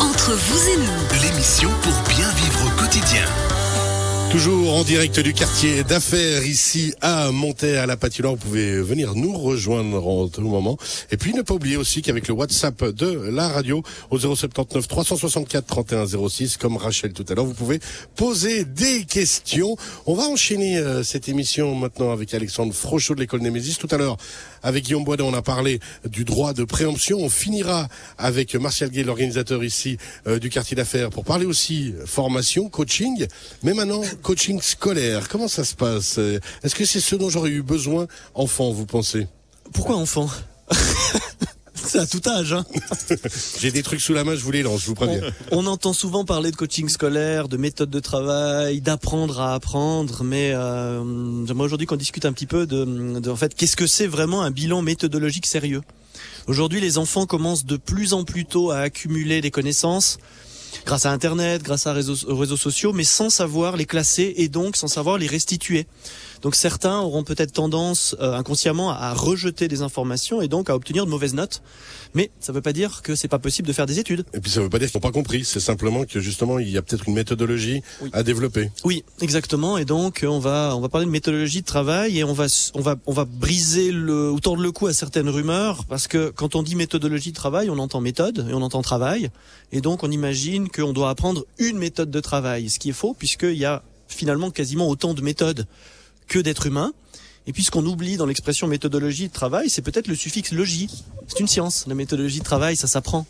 Entre vous et nous, L'émission pour bien vivre au quotidien. Toujours en direct du quartier d'affaires ici à Montaix à la patinoire. Vous pouvez venir nous rejoindre en tout moment. Et puis ne pas oublier aussi qu'avec le WhatsApp de la radio au 079 364 31 06 comme Rachel tout à l'heure, vous pouvez poser des questions. On va enchaîner euh, cette émission maintenant avec Alexandre Frochot de l'école Némésis. Tout à l'heure, avec Guillaume Boisdon, on a parlé du droit de préemption. On finira avec Martial Gay, l'organisateur ici euh, du quartier d'affaires, pour parler aussi formation, coaching. Mais maintenant, coaching scolaire. Comment ça se passe? Est-ce que c'est ce dont j'aurais eu besoin enfant, vous pensez? Pourquoi enfant? C'est à tout âge. Hein. J'ai des trucs sous la main, je vous les lance, je vous préviens. On entend souvent parler de coaching scolaire, de méthode de travail, d'apprendre à apprendre, mais euh, j'aimerais aujourd'hui qu'on discute un petit peu de, de en fait, qu'est-ce que c'est vraiment un bilan méthodologique sérieux? Aujourd'hui, les enfants commencent de plus en plus tôt à accumuler des connaissances grâce à Internet, grâce à réseaux, aux réseaux sociaux, mais sans savoir les classer et donc sans savoir les restituer. Donc certains auront peut-être tendance euh, inconsciemment à rejeter des informations et donc à obtenir de mauvaises notes. Mais ça ne veut pas dire que c'est pas possible de faire des études. Et puis ça veut pas dire qu'ils n'ont pas compris, c'est simplement que justement il y a peut-être une méthodologie Oui. à développer. Oui, exactement. Et donc on va on va parler de méthodologie de travail et on va on va on va briser le ou tordre le cou à certaines rumeurs parce que quand on dit méthodologie de travail, on entend méthode et on entend travail et donc on imagine qu'on doit apprendre une méthode de travail, ce qui est faux puisqu'il y a finalement quasiment autant de méthodes que d'êtres humains. Et puis ce qu'on oublie dans l'expression méthodologie de travail, c'est peut-être le suffixe logie. C'est une science. La méthodologie de travail, ça s'apprend.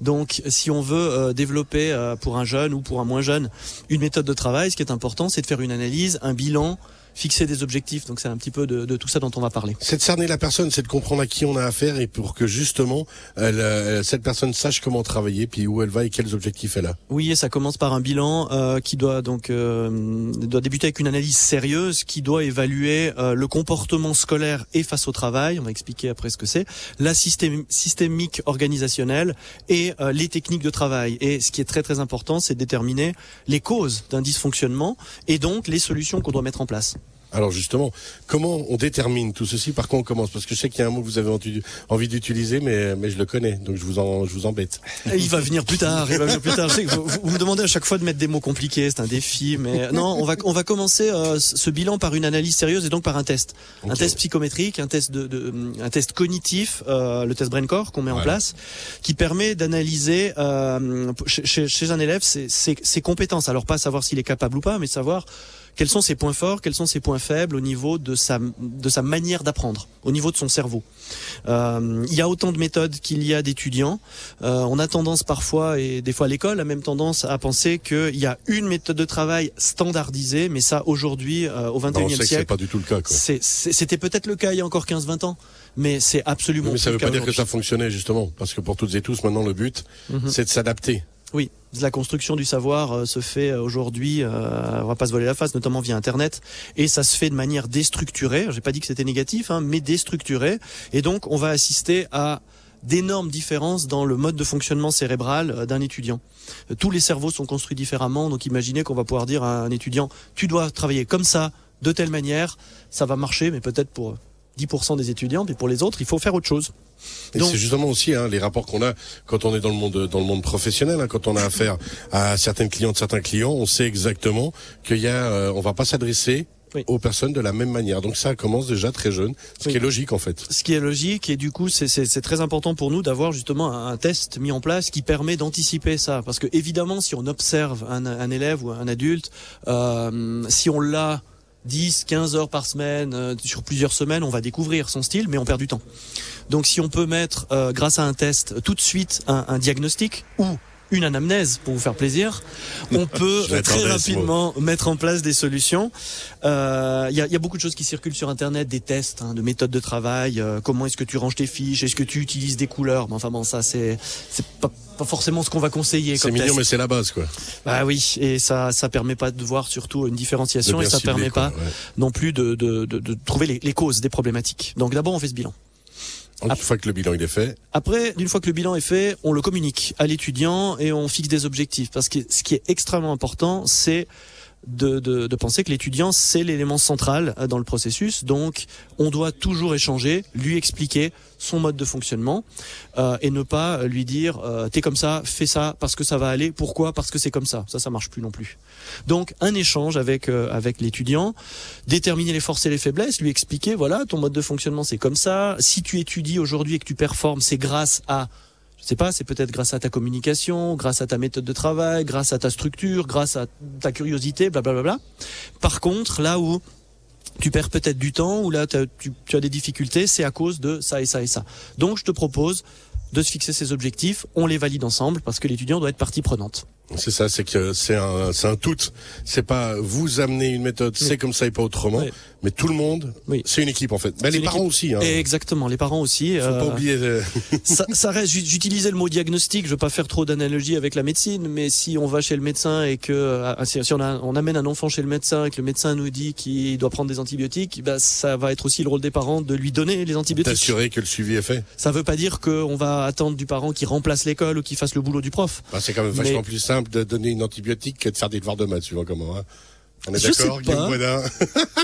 Donc, si on veut euh, développer euh, pour un jeune ou pour un moins jeune une méthode de travail, ce qui est important, c'est de faire une analyse, un bilan, fixer des objectifs. Donc, c'est un petit peu de, de tout ça dont on va parler. C'est de cerner la personne, c'est de comprendre à qui on a affaire et pour que justement elle, euh, cette personne sache comment travailler, puis où elle va et quels objectifs elle a. Oui, et ça commence par un bilan euh, qui doit donc euh, doit débuter avec une analyse sérieuse qui doit évaluer euh, le comportement scolaire et face au travail. On va expliquer après ce que c'est, la systém- systémique organisationnelle et euh, les techniques de travail. Et ce qui est très très important, c'est de déterminer les causes d'un dysfonctionnement et donc les solutions qu'on doit mettre en place. Alors justement, comment on détermine tout ceci? Par quoi on commence? Parce que je sais qu'il y a un mot que vous avez envie d'utiliser, mais, mais je le connais, donc je vous, en, je vous embête. Il va venir plus tard. Il va venir plus tard. Je sais que vous, vous me demandez à chaque fois de mettre des mots compliqués, c'est un défi. Mais non, on va on va commencer euh, ce bilan par une analyse sérieuse et donc par un test, un test psychométrique, un test de, de- un test cognitif, euh, le test BrainCore qu'on met en place, qui permet d'analyser euh, chez, chez- chez un élève ses, ses- ses compétences. Alors pas savoir s'il est capable ou pas, mais savoir quels sont ses points forts, quels sont ses points faibles au niveau de sa de sa manière d'apprendre, au niveau de son cerveau? Euh, il y a autant de méthodes qu'il y a d'étudiants. Euh, on a tendance parfois, et des fois l'école a même tendance à penser qu'il y a une méthode de travail standardisée, mais ça aujourd'hui, euh, au Bah, on 21e sait que c'est siècle, pas du tout le cas. C'était peut-être le cas il y a encore 15-20 ans, mais c'est absolument Mais ça plus veut pas dire que ça fonctionnait justement, parce que pour toutes et tous, maintenant le but, Mhm. c'est de s'adapter. Oui, la construction du savoir euh, se fait euh, aujourd'hui, euh, on va pas se voiler la face, notamment via Internet, et ça se fait de manière déstructurée. J'ai pas dit que c'était négatif, hein, mais déstructurée, et donc on va assister à d'énormes différences dans le mode de fonctionnement cérébral euh, d'un étudiant. Tous les cerveaux sont construits différemment, donc imaginez qu'on va pouvoir dire à un étudiant, tu dois travailler comme ça, de telle manière, ça va marcher, mais peut-être pour 10% des étudiants, mais pour les autres, il faut faire autre chose. Et c'est justement aussi hein, les rapports qu'on a quand on est dans le monde dans le monde professionnel, hein, quand on a affaire à certaines clientes, certains clients, on sait exactement qu'il y a, euh, on va pas s'adresser Oui. aux personnes de la même manière. Donc ça commence déjà très jeune, ce Oui. qui est logique en fait. ce qui est logique et du coup c'est très important pour nous d'avoir justement un, un test mis en place qui permet d'anticiper ça parce que évidemment si on observe un, un élève ou un adulte euh, si on l'a 10, 15 heures par semaine, euh, sur plusieurs semaines, on va découvrir son style, mais on perd du temps. Donc si on peut mettre, euh, grâce à un test, tout de suite un, un diagnostic ou une anamnèse pour vous faire plaisir, on peut Je très rapidement mettre en place des solutions. Euh, Il y, a, il y a beaucoup de choses qui circulent sur Internet, des tests, hein, de méthodes de travail. euh, comment est-ce que tu ranges tes fiches Est-ce que tu utilises des couleurs Mais Enfin bon, ça c'est c'est pas, pas forcément ce qu'on va conseiller C'est mignon, test. mais c'est la base quoi. Bah oui, et ça ça permet pas de voir surtout une différenciation et ça permet quoi, pas ouais. non plus de, de, de, de trouver les, les causes des problématiques. Donc d'abord on fait ce bilan. Une fois que le bilan il est fait, Après, d'une fois que le bilan est fait, on le communique à l'étudiant et on fixe des objectifs. Parce que ce qui est extrêmement important, c'est de, de, de penser que l'étudiant c'est l'élément central euh, dans le processus. Donc, on doit toujours échanger, lui expliquer son mode de fonctionnement euh, et ne pas lui dire euh, t'es comme ça, fais ça parce que ça va aller. Pourquoi? Parce que c'est comme ça. Ça, ça marche plus non plus. Donc, un échange avec euh, avec l'étudiant, déterminer les forces et les faiblesses, lui expliquer voilà ton mode de fonctionnement c'est comme ça. Si tu étudies aujourd'hui et que tu performes, c'est grâce à je sais pas, c'est peut-être grâce à ta communication, grâce à ta méthode de travail, grâce à ta structure, grâce à ta curiosité, blablabla. Par contre, là où tu perds peut-être du temps, ou là tu, tu as des difficultés, c'est à cause de ça et ça et ça. Donc je te propose de se fixer ces objectifs, on les valide ensemble parce que l'étudiant doit être partie prenante. C'est ça, c'est que c'est un, c'est un tout. C'est pas vous amener une méthode, c'est comme ça et pas autrement. Oui. Mais tout le monde, Oui. c'est une équipe en fait. Ben, C'est les parents aussi. Hein. Exactement, les parents aussi. Faut euh, pas oublier. euh, ça, ça reste. j'ut- J'utilisais le mot diagnostic. Je veux pas faire trop d'analogie avec la médecine, mais si on va chez le médecin et que euh, si, on, a- on amène un enfant chez le médecin et que le médecin nous dit qu'il doit prendre des antibiotiques, bah, ça va être aussi le rôle des parents de lui donner les antibiotiques. T'assurer que le suivi est fait. Ça veut pas dire qu'on va attendre du parent qui remplace l'école ou qui fasse le boulot du prof. Bah, c'est quand même Mais- vachement plus simple de donner une antibiotique que de faire des devoirs de maths, tu vois comment. Hein. On est Je sais d'accord, Guillaume pas. Boisdin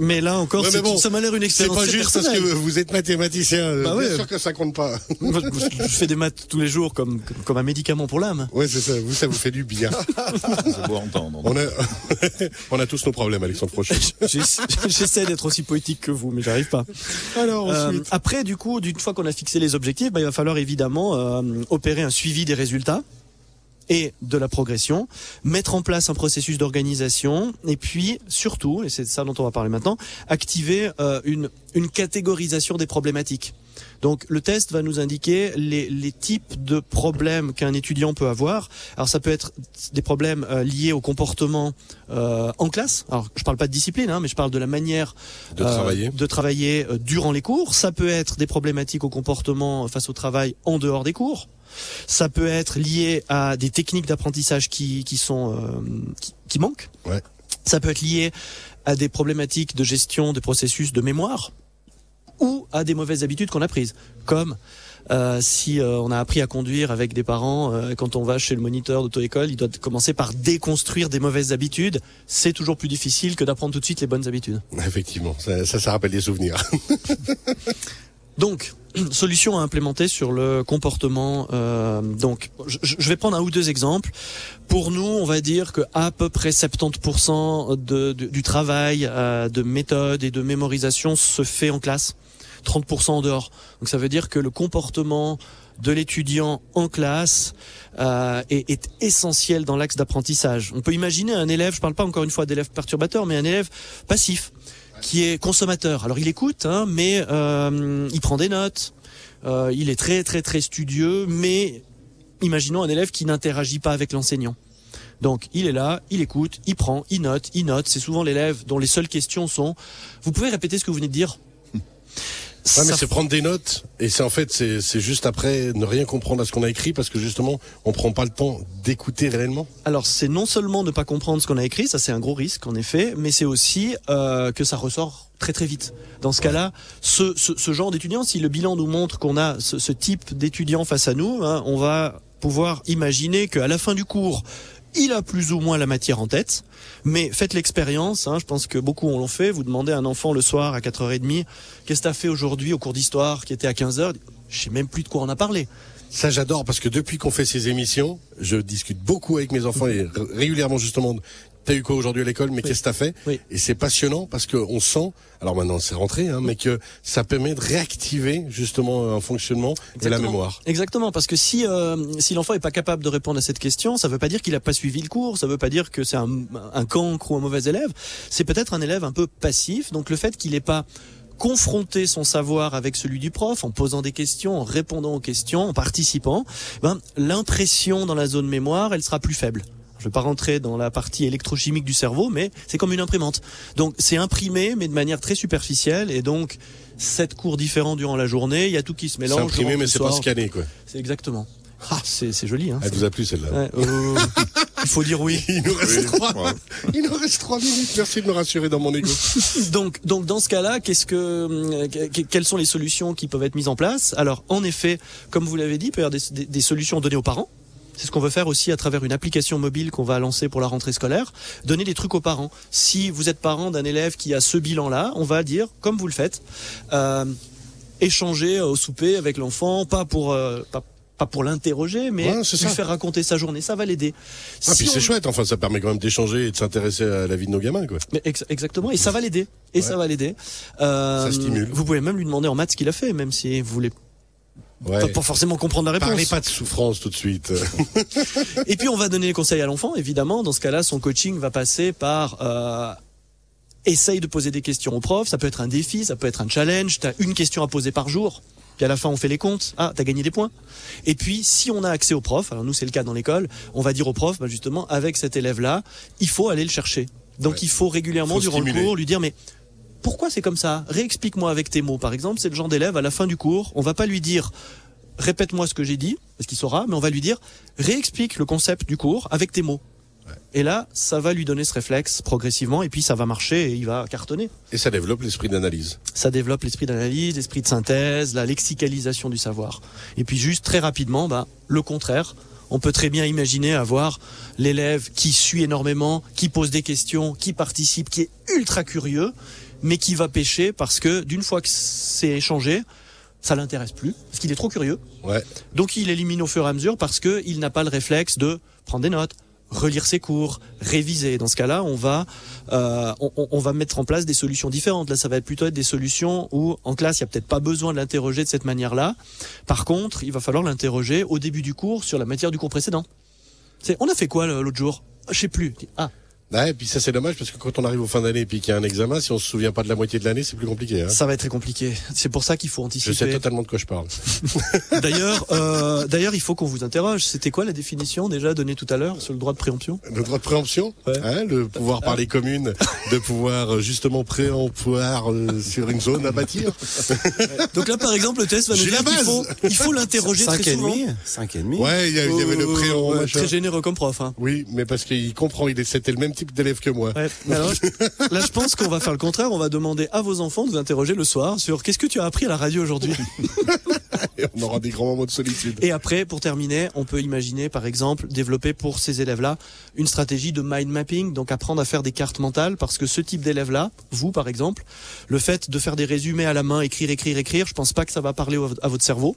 Mais là encore, Ouais, mais c'est- bon, ça m'a l'air une C'est expérience pas juste parce que personnelle. vous êtes mathématicien. euh, Bah bien ouais. sûr que ça compte pas. je fais des maths tous les jours comme comme un médicament pour l'âme. Ouais, c'est ça. Vous, ça vous fait du bien. C'est beau à entendre. On a, on a tous nos problèmes, Alexandre Prochet. J'essa- J'essaie d'être aussi poétique que vous, mais j'arrive pas. Alors Euh, après, du coup, d'une fois qu'on a fixé les objectifs, bah, il va falloir évidemment euh, opérer un suivi des résultats et de la progression, mettre en place un processus d'organisation, et puis surtout, et c'est ça dont on va parler maintenant, activer euh, une, une catégorisation des problématiques. Donc le test va nous indiquer les, les types de problèmes qu'un étudiant peut avoir. Alors ça peut être des problèmes euh, liés au comportement euh, en classe. Alors je parle pas de discipline, hein, mais je parle de la manière De travailler. de travailler euh, durant les cours. Ça peut être des problématiques au comportement face au travail en dehors des cours. Ça peut être lié à des techniques d'apprentissage qui, qui sont euh, qui, qui manquent. Ouais. Ça peut être lié à des problématiques de gestion des processus de mémoire ou à des mauvaises habitudes qu'on a prises, comme euh, si euh, on a appris à conduire avec des parents, euh, quand on va chez le moniteur d'auto-école, il doit commencer par déconstruire des mauvaises habitudes. C'est toujours plus difficile que d'apprendre tout de suite les bonnes habitudes. Effectivement, ça, ça, ça rappelle des souvenirs. Donc, solution à implémenter sur le comportement. euh, donc, je, je vais prendre un ou deux exemples. Pour nous, on va dire que à peu près 70% de, du travail euh, de méthode et de mémorisation se fait en classe, 30% en dehors. Donc, ça veut dire que le comportement de l'étudiant en classe euh, est, est essentiel dans l'axe d'apprentissage. On peut imaginer un élève, je parle pas encore une fois d'élève perturbateur, mais un élève passif qui est consommateur. Alors il écoute, hein, mais euh, il prend des notes. Euh, il est très très très studieux, mais imaginons un élève qui n'interagit pas avec l'enseignant. Donc il est là, il écoute, il prend, il note, il note. C'est souvent l'élève dont les seules questions sont Vous pouvez répéter ce que vous venez de dire? Ouais, mais c'est prendre des notes et c'est en fait c'est c'est juste après ne rien comprendre à ce qu'on a écrit parce que justement on prend pas le temps d'écouter réellement. Alors c'est non seulement ne pas comprendre ce qu'on a écrit, ça c'est un gros risque en effet, mais c'est aussi euh, que ça ressort très très vite. Dans ce cas-là, ce, ce, ce genre d'étudiant, si le bilan nous montre qu'on a ce, ce type d'étudiant face à nous, hein, on va pouvoir imaginer qu'à la fin du cours, il a plus ou moins la matière en tête, mais faites l'expérience, hein, je pense que beaucoup l'ont fait, vous demandez à un enfant le soir à 4h30, qu'est-ce que tu as fait aujourd'hui au cours d'histoire qui était à 15h Je sais même plus de quoi on a parlé. Ça j'adore parce que depuis qu'on fait ces émissions, je discute beaucoup avec mes enfants et régulièrement justement. T'as eu quoi aujourd'hui à l'école Mais qu'est-ce que t'as fait Oui. Et c'est passionnant parce que on sent, alors maintenant c'est rentré, hein, mais que ça permet de réactiver justement un fonctionnement et la Exactement. mémoire. Exactement, parce que si euh, si l'enfant est pas capable de répondre à cette question, ça veut pas dire qu'il a pas suivi le cours, ça veut pas dire que c'est un, un cancre ou un mauvais élève. C'est peut-être un élève un peu passif. Donc le fait qu'il ait pas confronté son savoir avec celui du prof en posant des questions, en répondant aux questions, en participant, ben, l'impression dans la zone mémoire, elle sera plus faible. Je vais pas rentrer dans la partie électrochimique du cerveau, mais c'est comme une imprimante. Donc c'est imprimé, mais de manière très superficielle, et donc sept cours différents durant la journée, il y a tout qui se C'est mélange. imprimé durant mais c'est pas scanné quoi. C'est exactement. Ah, c'est c'est joli, hein. Elle vous a plu celle-là Ouais, euh, il faut dire oui. Il nous reste Oui, trois. ouais. Il nous reste trois minutes. Merci de me rassurer dans mon ego. Donc, donc dans ce cas-là, qu'est-ce que, euh, que- quelles sont les solutions qui peuvent être mises en place? Alors, en effet, comme vous l'avez dit, il peut y avoir des, des- des solutions données aux parents. C'est ce qu'on veut faire aussi à travers une application mobile qu'on va lancer pour la rentrée scolaire. Donner des trucs aux parents. Si vous êtes parent d'un élève qui a ce bilan-là, on va dire, comme vous le faites, euh, échanger au souper avec l'enfant, pas pour euh, pas, pas pour l'interroger, mais Ouais, lui ça. faire raconter sa journée. Ça va l'aider. Ah, puis c'est chouette, enfin, ça permet quand même d'échanger et de s'intéresser à la vie de nos gamins, quoi. Mais ex- exactement, et ça va l'aider. Et Ouais. ça va l'aider. Euh, Ça stimule. Vous pouvez même lui demander en maths ce qu'il a fait, même si vous voulez Ouais. pas, forcément comprendre la réponse. Parlez pas de souffrance tout de suite. Et puis on va donner les conseils à l'enfant, évidemment. Dans ce cas-là, son coaching va passer par euh, essaye de poser des questions au prof. Ça peut être un défi, ça peut être un challenge. T'as une question à poser par jour. Puis à la fin, on fait les comptes. Ah, t'as gagné des points. Et puis, si on a accès au prof, alors nous c'est le cas dans l'école, on va dire au prof, bah, justement, avec cet élève-là, il faut aller le chercher. Donc Ouais. il faut régulièrement Faut durant le cours lui dire mais pourquoi c'est comme ça? Réexplique-moi avec tes mots. Par exemple, c'est le genre d'élève à la fin du cours, on va pas lui dire répète-moi ce que j'ai dit, parce qu'il saura, mais on va lui dire réexplique le concept du cours avec tes mots. Et là, ça va lui donner ce réflexe progressivement, et puis ça va marcher et il va cartonner. et ça développe l'esprit d'analyse. Ça développe l'esprit d'analyse, l'esprit de synthèse, la lexicalisation du savoir. Et puis juste très rapidement, bah, le contraire. On peut très bien imaginer avoir l'élève qui suit énormément, qui pose des questions, qui participe, qui est ultra curieux, mais qui va pêcher parce que d'une fois que c'est échangé, ça l'intéresse plus, parce qu'il est trop curieux. Ouais. Donc il élimine au fur et à mesure parce que il n'a pas le réflexe de prendre des notes, relire ses cours, réviser. Dans ce cas-là, on va euh, on, va mettre en place des solutions différentes. Là, ça va être plutôt être des solutions où en classe, il y a peut-être pas besoin de l'interroger de cette manière-là. Par contre, il va falloir l'interroger au début du cours sur la matière du cours précédent. C'est on a fait quoi l'autre jour? Je sais plus. Ah, Ouais, et puis ça c'est dommage parce que quand on arrive aux fin d'année et puis qu'il y a un examen, si on se souvient pas de la moitié de l'année, c'est plus compliqué. Hein. ça va être très compliqué. C'est pour ça qu'il faut Je anticiper. sais totalement de quoi je parle. D'ailleurs, euh, d'ailleurs, il faut qu'on vous interroge. C'était quoi la définition déjà donnée tout à l'heure sur le droit de préemption? Le droit de préemption, Ouais. hein, le pouvoir par les communes de pouvoir euh, justement préemploir euh, sur une zone à bâtir. Donc là, par exemple, le test va nous dire qu'il faut, il faut l'interroger très Cinq et souvent. demi. Cinq et demi. Ouais, il y, a- il y avait le Euh, ouais, machin. Très généreux comme prof. Hein. Oui, mais parce qu'il comprend, il est, c'était le même type d'élève que moi. Ouais. Alors, là, je pense qu'on va faire le contraire. On va demander à vos enfants de vous interroger le soir sur qu'est-ce que tu as appris à la radio aujourd'hui. Et on aura des grands moments de solitude. Et après, pour terminer, on peut imaginer, par exemple, développer pour ces élèves-là une stratégie de mind mapping, donc apprendre à faire des cartes mentales, parce que ce type d'élève-là, vous par exemple, le fait de faire des résumés à la main, écrire, écrire, écrire, je pense pas que ça va parler à votre cerveau.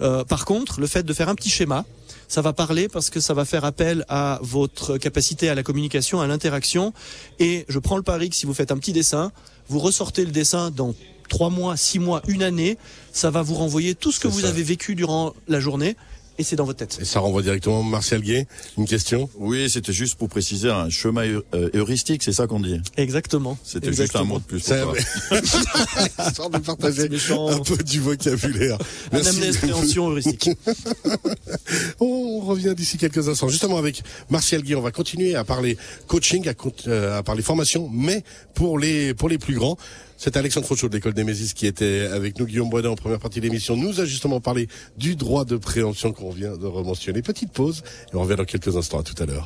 Euh, par contre, le fait de faire un petit schéma, ça va parler parce que ça va faire appel à votre capacité à la communication, à l'interaction. Et je prends le pari que si vous faites un petit dessin, vous ressortez le dessin dans trois mois, six mois, une année, ça va vous renvoyer tout ce que vous ça. avez vécu durant la journée et c'est dans votre tête. Et ça renvoie directement Martial Gay. Une question Oui, c'était juste pour préciser un chemin euh, heuristique, c'est ça qu'on dit. Exactement. C'était juste un mot de plus. pour Ça- toi. Histoire de partager un peu du vocabulaire. Un Merci. préhension heuristique. On revient d'ici quelques instants. Justement avec Martial Guy, on va continuer à parler coaching, à, euh, à parler formation, mais pour les pour les plus grands. C'est Alexandre Fauchot de l'école des Mésis qui était avec nous. Guillaume Boisdin en première partie de l'émission nous a justement parlé du droit de préemption qu'on vient de rementionner. Petite pause et on revient dans quelques instants. À tout à l'heure.